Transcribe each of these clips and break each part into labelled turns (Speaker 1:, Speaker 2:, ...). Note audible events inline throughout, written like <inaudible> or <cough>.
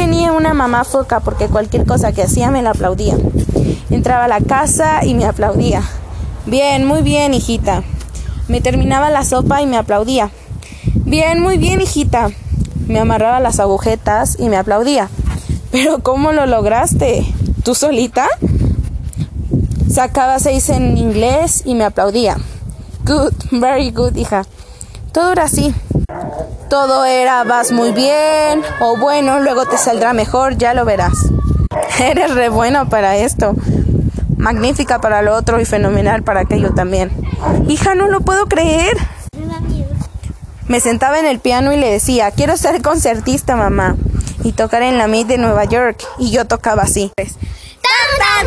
Speaker 1: tenía una mamá foca porque cualquier cosa que hacía me la aplaudía. Entraba a la casa y me aplaudía. Bien, muy bien, hijita. Me terminaba la sopa y me aplaudía. Bien, muy bien, hijita. Me amarraba las agujetas y me aplaudía. Pero ¿cómo lo lograste? ¿Tú solita? Sacaba seis en inglés y me aplaudía. Good, very good, hija. Todo era así. Todo era vas muy bien o bueno, luego te saldrá mejor, ya lo verás. <laughs> Eres re bueno para esto. Magnífica para lo otro y fenomenal para aquello también. Hija, no lo puedo creer. Me sentaba en el piano y le decía, quiero ser concertista, mamá, y tocar en la MIT de Nueva York. Y yo tocaba así. Tan,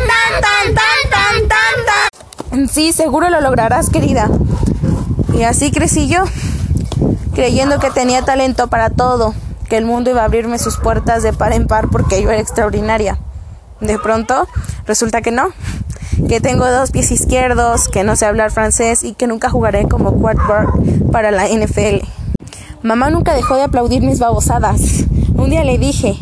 Speaker 1: tan, tan, tan, tan, tan, tan. Sí, seguro lo lograrás, querida. Y así crecí yo, creyendo que tenía talento para todo, que el mundo iba a abrirme sus puertas de par en par porque yo era extraordinaria. De pronto, resulta que no, que tengo dos pies izquierdos, que no sé hablar francés y que nunca jugaré como quarterback para la NFL. Mamá nunca dejó de aplaudir mis babosadas. Un día le dije,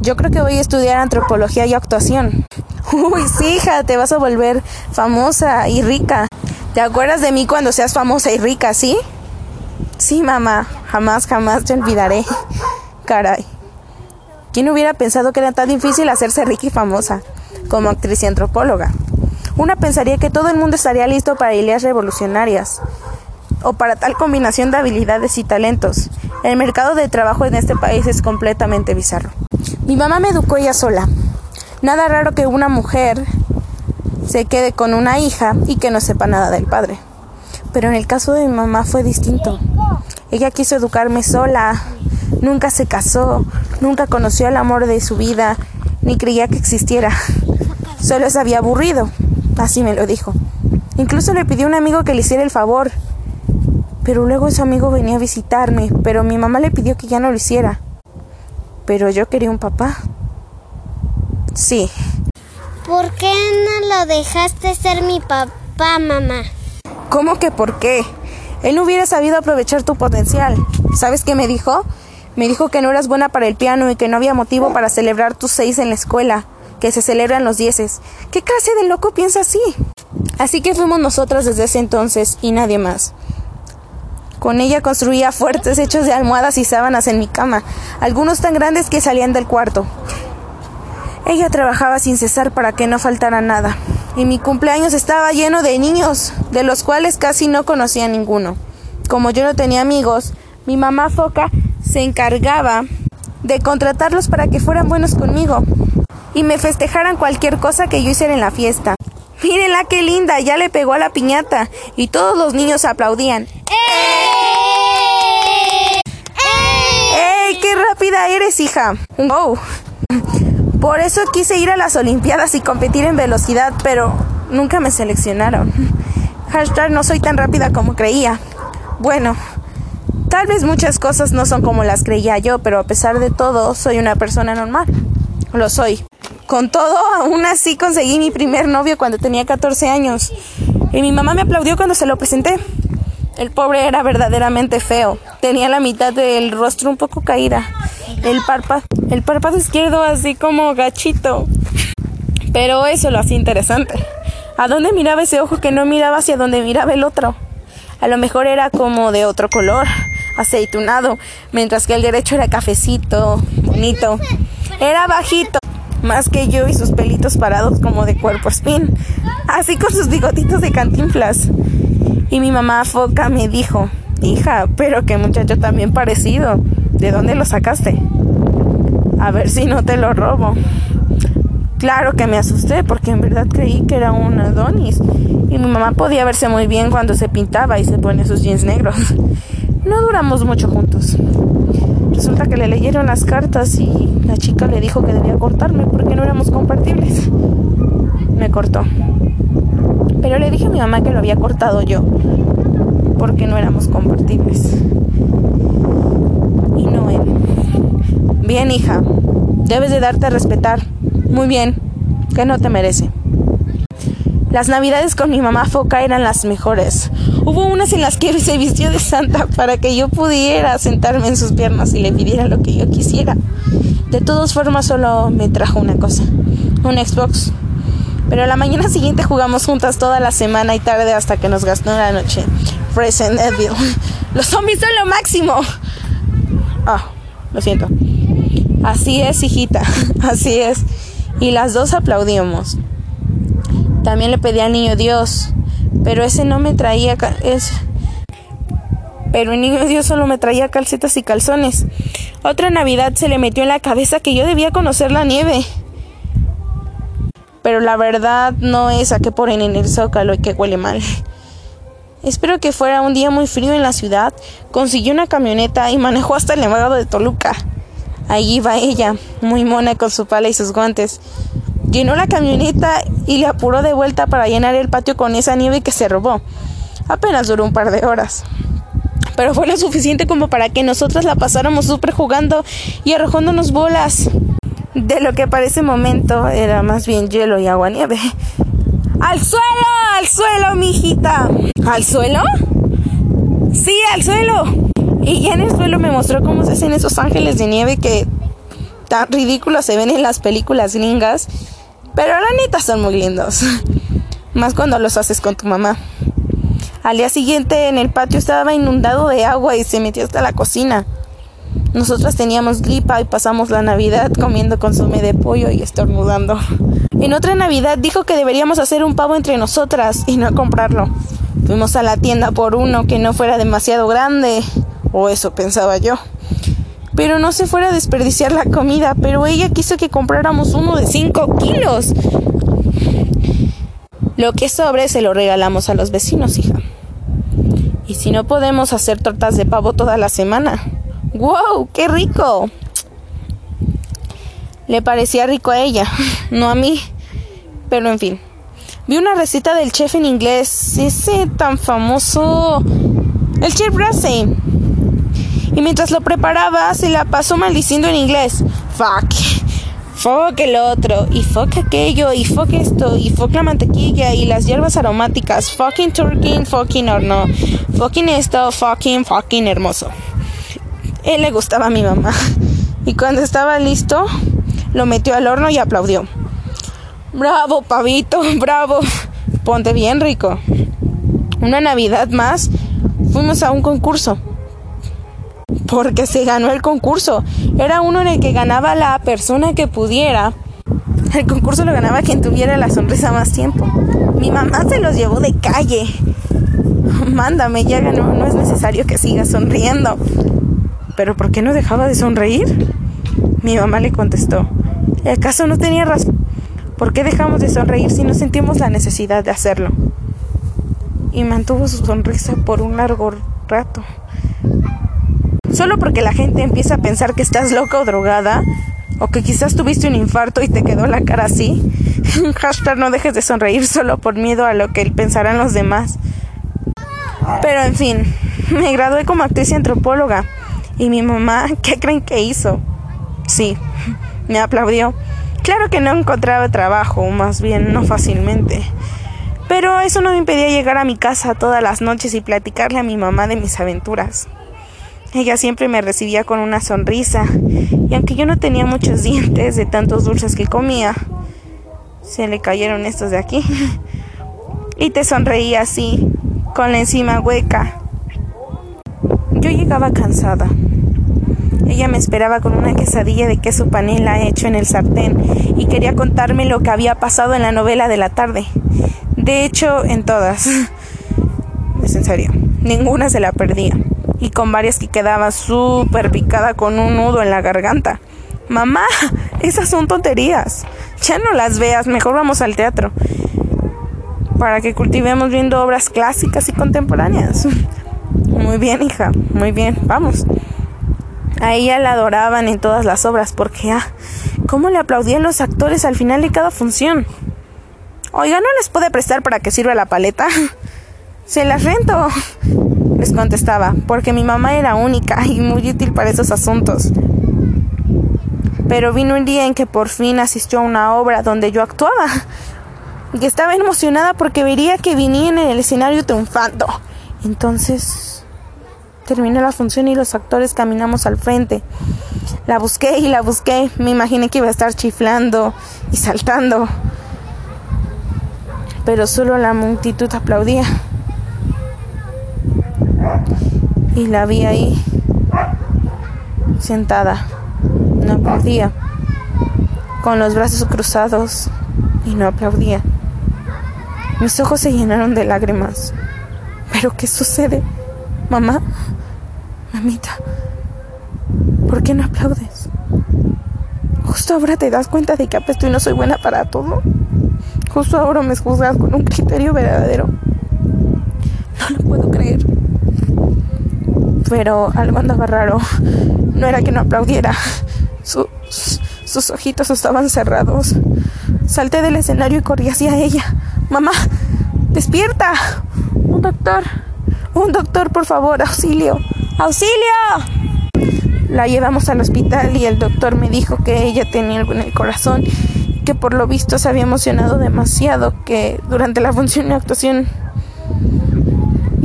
Speaker 1: yo creo que voy a estudiar antropología y actuación. <laughs> Uy, sí, hija, te vas a volver famosa y rica. ¿Te acuerdas de mí cuando seas famosa y rica, sí? Sí, mamá, jamás, jamás te olvidaré. Caray. ¿Quién hubiera pensado que era tan difícil hacerse rica y famosa como actriz y antropóloga? Una pensaría que todo el mundo estaría listo para ideas revolucionarias o para tal combinación de habilidades y talentos. El mercado de trabajo en este país es completamente bizarro. Mi mamá me educó ella sola. Nada raro que una mujer se quede con una hija y que no sepa nada del padre. Pero en el caso de mi mamá fue distinto. Ella quiso educarme sola, nunca se casó, nunca conoció el amor de su vida, ni creía que existiera. Solo se había aburrido, así me lo dijo. Incluso le pidió a un amigo que le hiciera el favor, pero luego ese amigo venía a visitarme, pero mi mamá le pidió que ya no lo hiciera. Pero yo quería un papá. Sí.
Speaker 2: ¿Por qué no lo dejaste ser mi papá, mamá?
Speaker 1: ¿Cómo que por qué? Él no hubiera sabido aprovechar tu potencial. ¿Sabes qué me dijo? Me dijo que no eras buena para el piano y que no había motivo para celebrar tus seis en la escuela, que se celebran los dieces. ¿Qué clase de loco piensa así? Así que fuimos nosotras desde ese entonces y nadie más. Con ella construía fuertes hechos de almohadas y sábanas en mi cama, algunos tan grandes que salían del cuarto. Ella trabajaba sin cesar para que no faltara nada, y mi cumpleaños estaba lleno de niños, de los cuales casi no conocía ninguno. Como yo no tenía amigos, mi mamá foca se encargaba de contratarlos para que fueran buenos conmigo y me festejaran cualquier cosa que yo hiciera en la fiesta. Mírenla qué linda, ya le pegó a la piñata y todos los niños aplaudían. ¡Ey! ¡Qué rápida eres, hija! ¡Wow! Por eso quise ir a las Olimpiadas y competir en velocidad, pero nunca me seleccionaron. <laughs> Hashtag no soy tan rápida como creía. Bueno, tal vez muchas cosas no son como las creía yo, pero a pesar de todo, soy una persona normal. Lo soy. Con todo, aún así conseguí mi primer novio cuando tenía 14 años. Y mi mamá me aplaudió cuando se lo presenté. El pobre era verdaderamente feo. Tenía la mitad del rostro un poco caída el párpado, el párpado izquierdo así como gachito. Pero eso lo hacía interesante. ¿A dónde miraba ese ojo que no miraba hacia donde miraba el otro? A lo mejor era como de otro color, aceitunado, mientras que el derecho era cafecito, bonito. Era bajito, más que yo y sus pelitos parados como de cuerpo spin, así con sus bigotitos de cantinflas. Y mi mamá foca me dijo, hija, pero qué muchacho también parecido. ¿De dónde lo sacaste? A ver si no te lo robo. Claro que me asusté porque en verdad creí que era un Adonis. Y mi mamá podía verse muy bien cuando se pintaba y se pone sus jeans negros. No duramos mucho juntos. Resulta que le leyeron las cartas y la chica le dijo que debía cortarme porque no éramos compatibles. Me cortó. Pero le dije a mi mamá que lo había cortado yo porque no éramos compatibles y no él. Bien, hija, debes de darte a respetar. Muy bien, que no te merece. Las navidades con mi mamá foca eran las mejores. Hubo unas en las que se vistió de santa para que yo pudiera sentarme en sus piernas y le pidiera lo que yo quisiera. De todas formas solo me trajo una cosa, un Xbox. Pero la mañana siguiente jugamos juntas toda la semana y tarde hasta que nos gastó la noche. Resident Evil. <laughs> Los zombies son lo máximo. Ah, lo siento. Así es, hijita. <laughs> Así es. Y las dos aplaudíamos. También le pedí al niño Dios, pero ese no me traía es pero el niño Dios solo me traía calcetas y calzones. Otra Navidad se le metió en la cabeza que yo debía conocer la nieve. Pero la verdad no es a que ponen en el zócalo y que huele mal. Espero que fuera un día muy frío en la ciudad. Consiguió una camioneta y manejó hasta el Nevado de Toluca. Ahí iba ella, muy mona con su pala y sus guantes. Llenó la camioneta y le apuró de vuelta para llenar el patio con esa nieve que se robó. Apenas duró un par de horas. Pero fue lo suficiente como para que nosotras la pasáramos súper jugando y arrojándonos bolas. De lo que para ese momento era más bien hielo y agua nieve. ¡Al suelo! ¡Al suelo, mijita! ¿Al suelo? Sí, al suelo. Y el suelo me mostró cómo se hacen esos ángeles de nieve que tan ridículos se ven en las películas gringas. Pero la neta son muy lindos. <laughs> Más cuando los haces con tu mamá. Al día siguiente en el patio estaba inundado de agua y se metió hasta la cocina. Nosotras teníamos gripa y pasamos la Navidad comiendo consomé de pollo y estornudando. En otra Navidad dijo que deberíamos hacer un pavo entre nosotras y no comprarlo. Fuimos a la tienda por uno que no fuera demasiado grande, o eso pensaba yo. Pero no se fuera a desperdiciar la comida, pero ella quiso que compráramos uno de 5 kilos. Lo que sobre se lo regalamos a los vecinos, hija. Y si no podemos hacer tortas de pavo toda la semana. ¡Wow! ¡Qué rico! Le parecía rico a ella, <laughs> no a mí. Pero en fin. Vi una receta del chef en inglés, ese tan famoso, el chef Ramsay. Y mientras lo preparaba, se la pasó maldiciendo en inglés. Fuck. Fuck el otro. Y fuck aquello. Y fuck esto. Y fuck la mantequilla. Y las hierbas aromáticas. Fucking turkey. Fucking horno. Fucking esto. Fucking, fucking hermoso. Él le gustaba a mi mamá. <laughs> Y cuando estaba listo, lo metió al horno y aplaudió. Bravo, pavito, <laughs> bravo. Ponte bien rico. Una Navidad más, fuimos a un concurso. Porque se ganó el concurso. Era uno en el que ganaba la persona que pudiera. El concurso lo ganaba quien tuviera la sonrisa más tiempo. Mi mamá se los llevó de calle. Mándame, ya ganó, no es necesario que siga sonriendo. ¿Pero por qué no dejaba de sonreír? Mi mamá le contestó. ¿Acaso no tenía razón? ¿Por qué dejamos de sonreír si no sentimos la necesidad de hacerlo? Y mantuvo su sonrisa por un largo rato. Solo porque la gente empieza a pensar que estás loca o drogada, o que quizás tuviste un infarto y te quedó la cara así. <laughs> Hashtag no dejes de sonreír solo por miedo a lo que pensarán los demás. Pero en fin, me gradué como actriz y antropóloga. Y mi mamá, <laughs> ¿qué creen que hizo? Sí, me aplaudió. Claro que no encontraba trabajo, más bien no fácilmente. Pero eso no me impedía llegar a mi casa todas las noches y platicarle a mi mamá de mis aventuras. Ella siempre me recibía con una sonrisa, y aunque yo no tenía muchos <laughs> dientes de tantos dulces que comía, se le cayeron estos de aquí. <laughs> y te sonreía así, con la encima hueca. Yo llegaba cansada. Ella me esperaba con una quesadilla de queso panela hecho en el sartén y quería contarme lo que había pasado en la novela de la tarde. De hecho, en todas. <laughs> Es en serio. Ninguna se la perdía. Y con varias que quedaba súper picada con un nudo en la garganta. Mamá, <laughs> esas son tonterías. Ya no las veas, mejor vamos al teatro. Para que cultivemos viendo obras clásicas y contemporáneas. <laughs> Muy bien, hija, muy bien, vamos. A ella la adoraban en todas las obras porque, ah, cómo le aplaudían los actores al final de cada función. Oiga, ¿no les puede prestar para que sirva la paleta? <laughs> Se las rento. Les contestaba, porque mi mamá era única y muy útil para esos asuntos. Pero vino un día en que por fin asistió a una obra donde yo actuaba. y estaba emocionada porque vería que venían en el escenario triunfando. Entonces terminó la función y los actores caminamos al frente. La busqué y la busqué. Me imaginé que iba a estar chiflando y saltando. Pero solo la multitud aplaudía. Y la vi ahí, sentada. No aplaudía. Con los brazos cruzados y no aplaudía. Mis ojos se llenaron de lágrimas. ¿Pero qué sucede? Mamá, mamita, ¿por qué no aplaudes? Justo ahora te das cuenta de que apesto y no soy buena para todo. Justo ahora me juzgas con un criterio verdadero. No lo puedo creer. Pero algo andaba raro. No era que no aplaudiera. Sus, ojitos estaban cerrados. Salté del escenario y corrí hacia ella. Mamá, despierta. Un doctor. Un doctor, por favor, auxilio. ¡Auxilio! La llevamos al hospital y el doctor me dijo que ella tenía algo en el corazón, que por lo visto se había emocionado demasiado, que durante la función mi actuación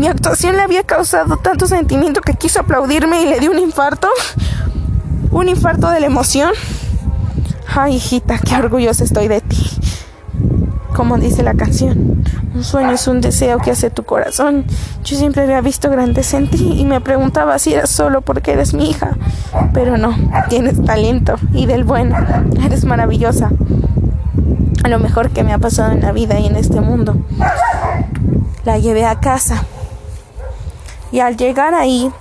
Speaker 1: mi actuación le había causado tanto sentimiento que quiso aplaudirme y le dio un infarto. Un infarto de la emoción. Ay, hijita, qué orgullosa estoy de ti. Como dice la canción, un sueño es un deseo que hace tu corazón. Yo siempre había visto grandes en ti y me preguntaba si eras solo porque eres mi hija. Pero no, tienes talento y del bueno. Eres maravillosa. A lo mejor que me ha pasado en la vida y en este mundo. La llevé a casa. Y al llegar ahí,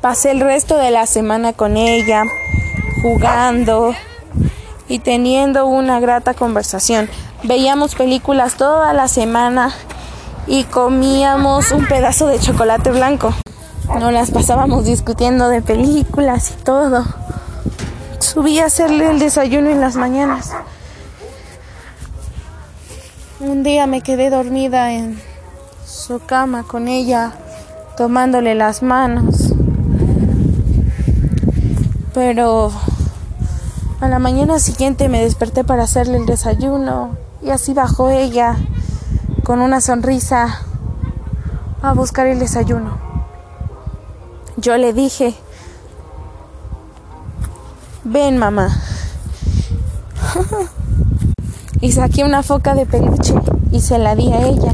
Speaker 1: pasé el resto de la semana con ella, jugando y teniendo una grata conversación. Veíamos películas toda la semana y comíamos un pedazo de chocolate blanco. Nos las pasábamos discutiendo de películas y todo. Subí a hacerle el desayuno en las mañanas. Un día me quedé dormida en su cama con ella, tomándole las manos. Pero a la mañana siguiente me desperté para hacerle el desayuno y así bajó ella con una sonrisa a buscar el desayuno. Yo le dije, ven mamá. <laughs> y saqué una foca de peluche y se la di a ella.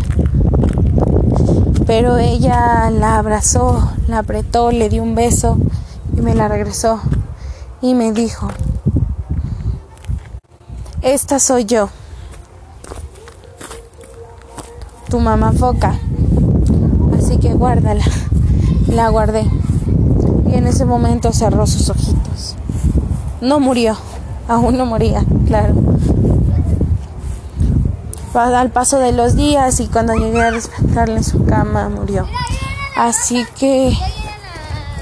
Speaker 1: Pero ella la abrazó, la apretó, le dio un beso y me la regresó y me dijo, esta soy yo, tu mamá foca, así que guárdala. La guardé y en ese momento cerró sus ojitos. No murió, aún no moría, claro al paso de los días y cuando llegué a despertarle en su cama murió. Así que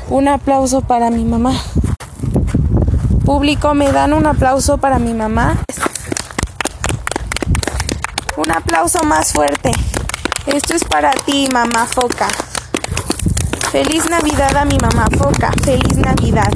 Speaker 1: un aplauso para mi mamá. Público, ¿me dan un aplauso para mi mamá? Un aplauso más fuerte. Esto es para ti, mamá foca. Feliz Navidad a mi mamá foca. Feliz Navidad.